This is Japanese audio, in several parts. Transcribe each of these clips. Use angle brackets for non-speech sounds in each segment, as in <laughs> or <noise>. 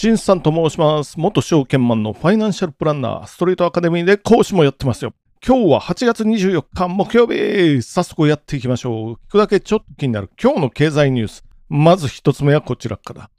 新さんと申します。元証券マンのファイナンシャルプランナー、ストリートアカデミーで講師もやってますよ。今日は8月24日木曜日早速やっていきましょう。聞くだけちょっと気になる今日の経済ニュース。まず一つ目はこちらから。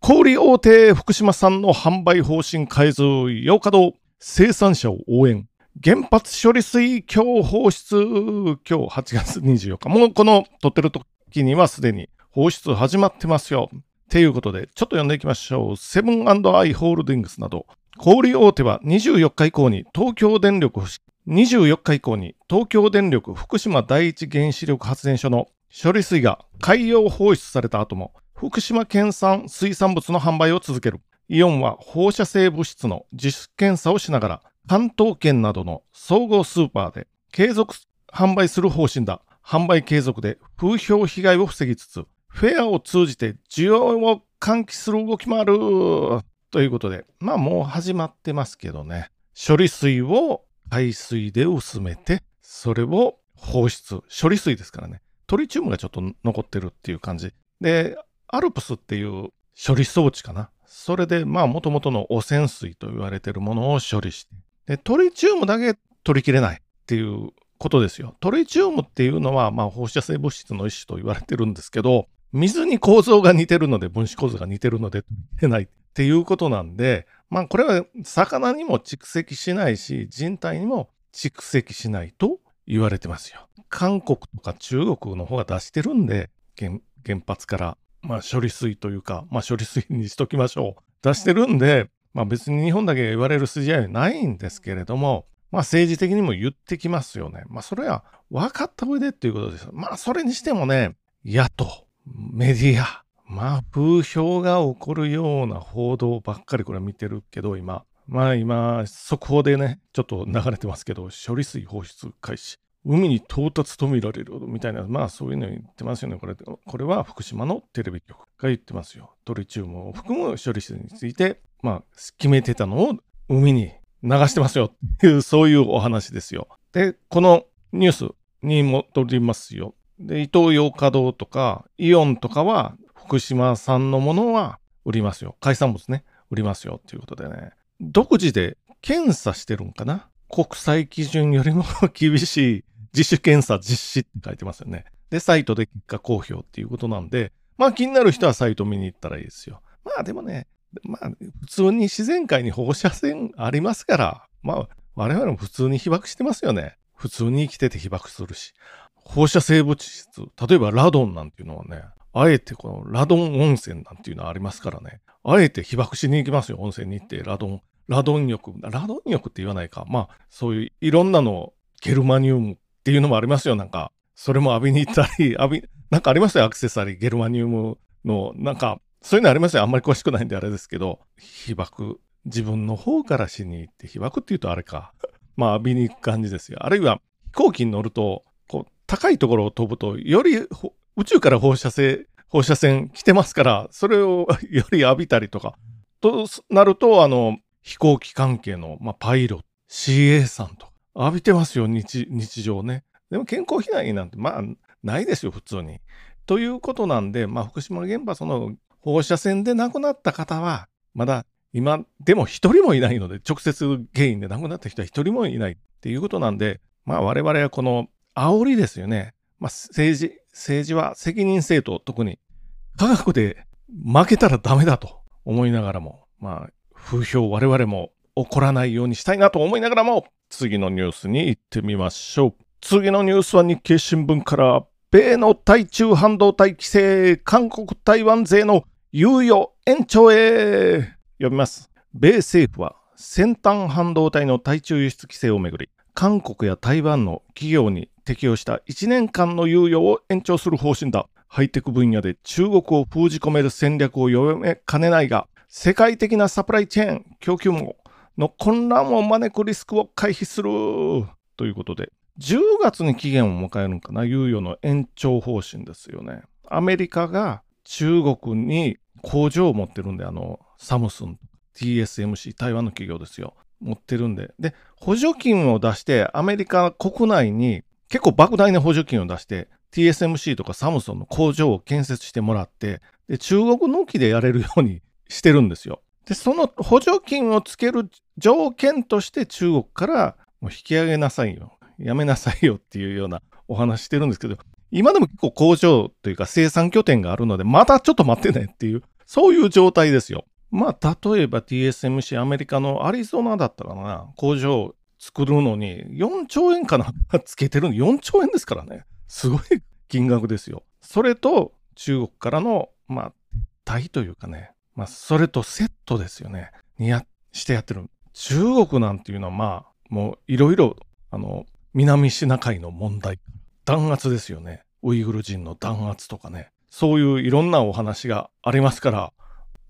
小売大手福島産の販売方針改造8日堂生産者を応援。原発処理水今日放出今日8月24日。もうこの撮ってる時にはすでに放出始まってますよ。っていうことで、ちょっと読んでいきましょう。セブンアイ・ホールディングスなど、小売大手は24日以降に東京電力、24日以降に東京電力福島第一原子力発電所の処理水が海洋放出された後も、福島県産水産物の販売を続ける。イオンは放射性物質の自主検査をしながら、関東圏などの総合スーパーで継続販売する方針だ。販売継続で風評被害を防ぎつつ、フェアを通じて需要を喚起する動きもある。ということで、まあもう始まってますけどね。処理水を海水で薄めて、それを放出。処理水ですからね。トリチウムがちょっと残ってるっていう感じ。で、アルプスっていう処理装置かな。それで、まあ元々の汚染水と言われてるものを処理して。で、トリチウムだけ取りきれないっていうことですよ。トリチウムっていうのは、まあ放射性物質の一種と言われてるんですけど、水に構造が似てるので、分子構造が似てるので、取れないっていうことなんで、まあこれは魚にも蓄積しないし、人体にも蓄積しないと言われてますよ。韓国とか中国の方が出してるんで、原原発から、まあ処理水というか、まあ処理水にしときましょう。出してるんで、まあ別に日本だけ言われる筋合いはないんですけれども、まあ政治的にも言ってきますよね。まあそれは分かった上でっていうことです。まあそれにしてもね、野党、メディア。まあ、風評が起こるような報道ばっかりこれ見てるけど、今。まあ今、速報でね、ちょっと流れてますけど、処理水放出開始。海に到達と見られるみたいな、まあそういうの言ってますよね。これこれは福島のテレビ局が言ってますよ。トリチウムを含む処理水について、まあ決めてたのを海に流してますよっていう、そういうお話ですよ。で、このニュースに戻りますよ。で、伊東洋華堂とか、イオンとかは、福島産のものは売りますよ。海産物ね、売りますよっていうことでね。独自で検査してるんかな？国際基準よりも厳しい自主検査実施って書いてますよね。で、サイトで結果公表っていうことなんで、まあ気になる人はサイト見に行ったらいいですよ。まあでもね、まあ普通に自然界に放射線ありますから、まあ我々も普通に被爆してますよね。普通に生きてて被爆するし。放射性物質、例えばラドンなんていうのはね、あえてこのラドン温泉なんていうのはありますからね、あえて被爆しに行きますよ、温泉に行って、ラドン、ラドン浴、ラドン浴って言わないか、まあ、そういういろんなの、ゲルマニウムっていうのもありますよ、なんか、それも浴びに行ったり、<laughs> 浴び、なんかありますよ、アクセサリー、ゲルマニウムの、なんか、そういうのありますよ、あんまり詳しくないんであれですけど、被爆、自分の方からしに行って、被爆っていうとあれか、まあ浴びに行く感じですよ。あるいは飛行機に乗ると、高いところを飛ぶと、より宇宙から放射性、放射線来てますから、それを <laughs> より浴びたりとか、となると、あの、飛行機関係の、まあ、パイロット、CA さんとか、浴びてますよ、日、日常ね。でも健康被害なんて、まあ、ないですよ、普通に。ということなんで、まあ、福島原発の放射線で亡くなった方は、まだ今、でも一人もいないので、直接原因で亡くなった人は一人もいないっていうことなんで、まあ、我々はこの煽りですよね。まあ、政治、政治は責任政党、特に科学で負けたらダメだと思いながらも、まあ、風評我々も起こらないようにしたいなと思いながらも、次のニュースに行ってみましょう。次のニュースは日経新聞から、米の対中半導体規制、韓国台湾税の猶予延長へ読みます。米政府は先端半導体の対中輸出規制をめぐり、韓国や台湾の企業に適用した1年間の猶予を延長する方針だ。ハイテク分野で中国を封じ込める戦略を読めかねないが、世界的なサプライチェーン、供給網の混乱を招くリスクを回避する。ということで、10月に期限を迎えるのかな、猶予の延長方針ですよね。アメリカが中国に工場を持ってるんで、あの、サムスン、TSMC、台湾の企業ですよ。持ってるんで。で、補助金を出して、アメリカ国内に結構莫大な補助金を出して、TSMC とかサムソンの工場を建設してもらって、で、中国の木でやれるように <laughs> してるんですよ。で、その補助金をつける条件として中国からもう引き上げなさいよ。やめなさいよっていうような <laughs> お話してるんですけど、今でも結構工場というか生産拠点があるので、またちょっと待ってねっていう、そういう状態ですよ。まあ、例えば TSMC アメリカのアリゾナだったかな、工場作るのに4兆円かなつけてるの4兆円ですからね。すごい金額ですよ。それと中国からの、まあ、撤退というかね、まあ、それとセットですよね。にや、してやってる。中国なんていうのはまあ、もういろいろ、あの、南シナ海の問題、弾圧ですよね。ウイグル人の弾圧とかね。そういういろんなお話がありますから、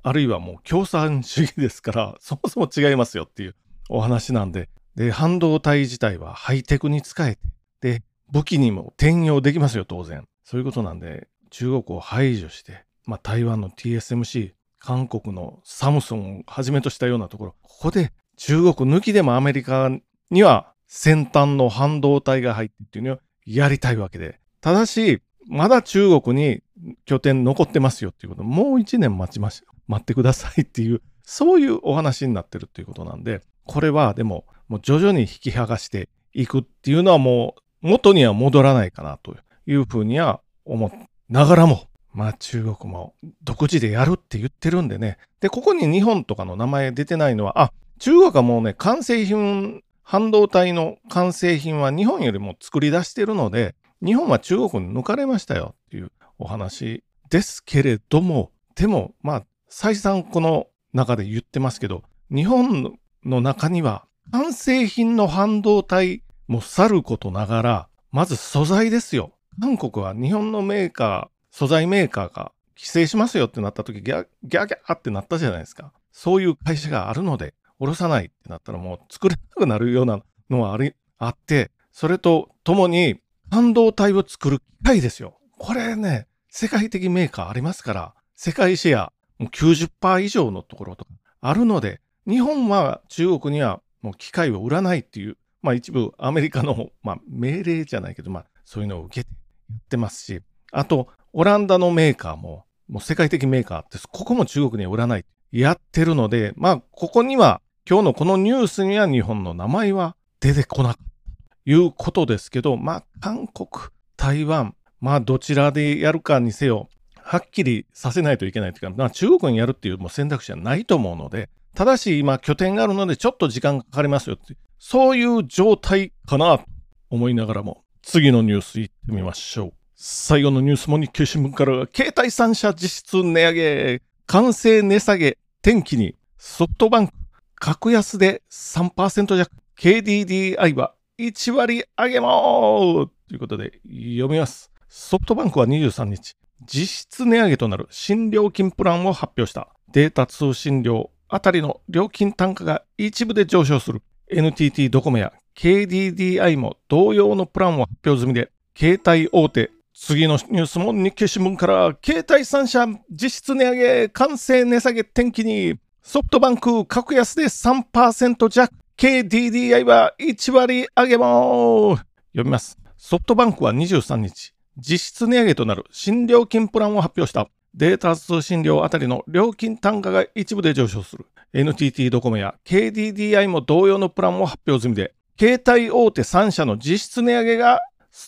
あるいはもう共産主義ですから、<laughs> そもそも違いますよっていうお話なんで、で、半導体自体はハイテクに使えて、で、武器にも転用できますよ、当然。そういうことなんで、中国を排除して、まあ、台湾の TSMC、韓国のサムソンをはじめとしたようなところ、ここで中国抜きでもアメリカには先端の半導体が入ってっていうのをやりたいわけで。ただし、まだ中国に拠点残ってますよっていうこと、もう一年待ちまし、待ってくださいっていう、そういうお話になってるっていうことなんで、これはでも、もう徐々に引き剥がしていくっていうのはもう元には戻らないかなというふうには思いながらも、まあ中国も独自でやるって言ってるんでね。で、ここに日本とかの名前出てないのは、あ、中国はもうね、完成品、半導体の完成品は日本よりも作り出してるので、日本は中国に抜かれましたよっていうお話ですけれども、でも、まあ、再三この中で言ってますけど、日本の中には完成品の半導体もさることながら、まず素材ですよ。韓国は日本のメーカー、素材メーカーが規制しますよってなった時、ギャギャギャってなったじゃないですか。そういう会社があるので、下ろさないってなったらもう作れなくなるようなのはありあって、それとともに半導体を作る機械ですよ。これね、世界的メーカーありますから、世界シェアもう90%以上のところとかあるので、日本は中国にはもう機械を売らないっていう、まあ一部アメリカの、まあ、命令じゃないけど、まあそういうのを受けてやってますし、あと、オランダのメーカーも、もう世界的メーカーです。ここも中国には売らない。やってるので、まあ、ここには、今日のこのニュースには日本の名前は出てこなかったということですけど、まあ、韓国、台湾、まあ、どちらでやるかにせよ、はっきりさせないといけないというか、まあ、中国にやるっていうもう選択肢はないと思うので、ただし今拠点があるのでちょっと時間がかかりますよって、そういう状態かなと思いながらも、次のニュースいってみましょう。最後のニュースも日経新聞から携帯3社実質値上げ、完成値下げ、天気にソフトバンク、格安で3%弱、KDDI は1割上げもということで読みます。ソフトバンクは23日、実質値上げとなる新料金プランを発表した。データ通信料あたりの料金単価が一部で上昇する。NTT ドコモや KDDI も同様のプランを発表済みで、携帯大手次のニュースも日経新聞から、携帯3社実質値上げ、完成値下げ転機に、ソフトバンク格安で3%弱、KDDI は1割上げも読みます。ソフトバンクは23日、実質値上げとなる新料金プランを発表した。データ通信料あたりの料金単価が一部で上昇する。NTT ドコモや KDDI も同様のプランを発表済みで、携帯大手3社の実質値上げが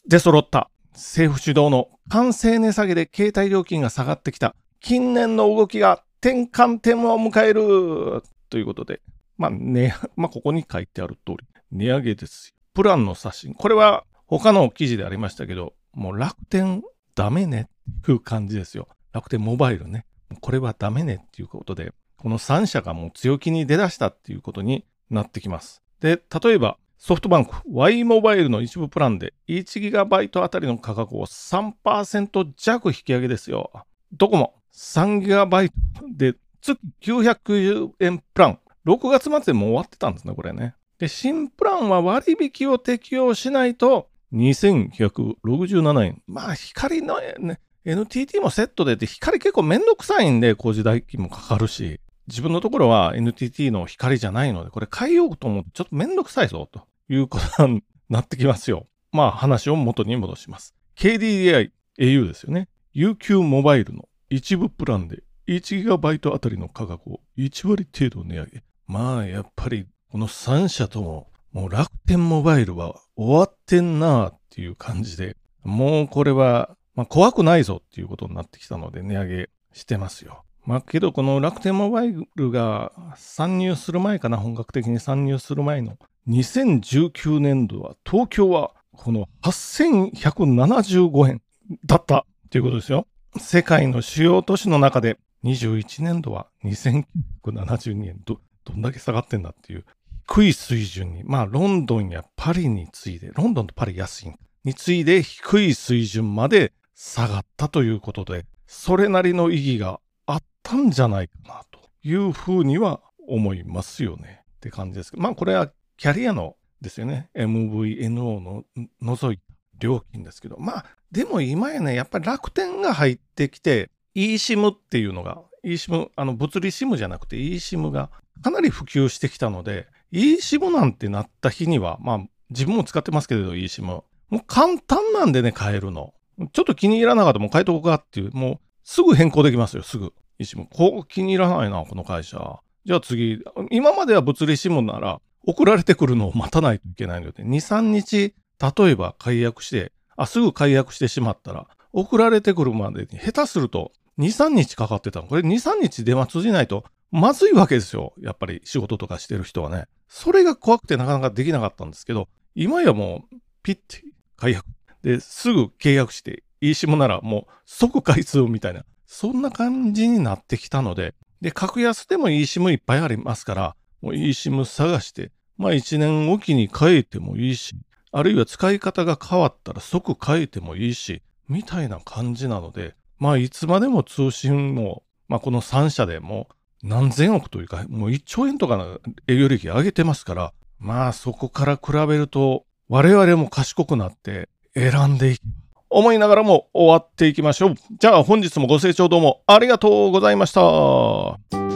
出揃った。政府主導の完成値下げで携帯料金が下がってきた近年の動きが転換点を迎えるということで、まあね、まあここに書いてある通り、値上げですプランの刷新。これは他の記事でありましたけど、もう楽天ダメねっていう感じですよ。楽天モバイルね。これはダメねっていうことで、この3社がもう強気に出だしたっていうことになってきます。で、例えばソフトバンク Y モバイルの一部プランで 1GB あたりの価格を3%弱引き上げですよ。ドコモ 3GB で月990円プラン。6月末でもう終わってたんですね、これね。で、新プランは割引を適用しないと2167円。まあ、光のね、NTT もセットでって、光結構めんどくさいんで、工事代金もかかるし。自分のところは NTT の光じゃないので、これ変えようと思ってちょっとめんどくさいぞ、ということになってきますよ。まあ話を元に戻します。KDDI、au ですよね。UQ モバイルの一部プランで 1GB あたりの価格を1割程度値上げ。まあ、やっぱり、この3社とも、もう楽天モバイルは終わってんなーっていう感じで、もうこれは、まあ、怖くないぞっていうことになってきたので値上げしてますよ。まあけどこの楽天モバイルが参入する前かな、本格的に参入する前の2019年度は東京はこの8175円だったということですよ。世界の主要都市の中で21年度は2972円ど、どんだけ下がってんだっていう低い水準に、まあロンドンやパリに次いで、ロンドンとパリ安いに次いで低い水準まで下がったということで、それなりの意義があったんじゃないかなというふうには思いますよね。って感じですけど、まあこれはキャリアのですよね、MVNO の除いた料金ですけど、まあでも今やね、やっぱり楽天が入ってきて、eSIM っていうのが、eSIM、あの物理 SIM じゃなくて eSIM がかなり普及してきたので、eSIM なんてなった日には、まあ自分も使ってますけれど eSIM、もう簡単なんでね、変えるの。ちょっと気に入らなかったらもう変えとこうかっていう、もうすぐ変更できますよ、すぐ。石も、ここ気に入らないな、この会社。じゃあ次、今までは物理指紋なら、送られてくるのを待たないといけないので、2、3日、例えば解約して、あ、すぐ解約してしまったら、送られてくるまでに下手すると2、3日かかってたの。これ2、3日電話通じないとまずいわけですよ。やっぱり仕事とかしてる人はね。それが怖くてなかなかできなかったんですけど、今やもうピッて解約。で、すぐ契約して、いいしもならもう即開通みたいな。そんな感じになってきたので、で、格安でも eSIM いっぱいありますから、もう eSIM 探して、まあ1年おきに変えてもいいし、あるいは使い方が変わったら即変えてもいいし、みたいな感じなので、まあいつまでも通信も、まあこの3社でも何千億というか、もう1兆円とかの営業利益上げてますから、まあそこから比べると我々も賢くなって選んでいき思いながらも終わっていきましょう。じゃあ本日もご清聴どうもありがとうございました。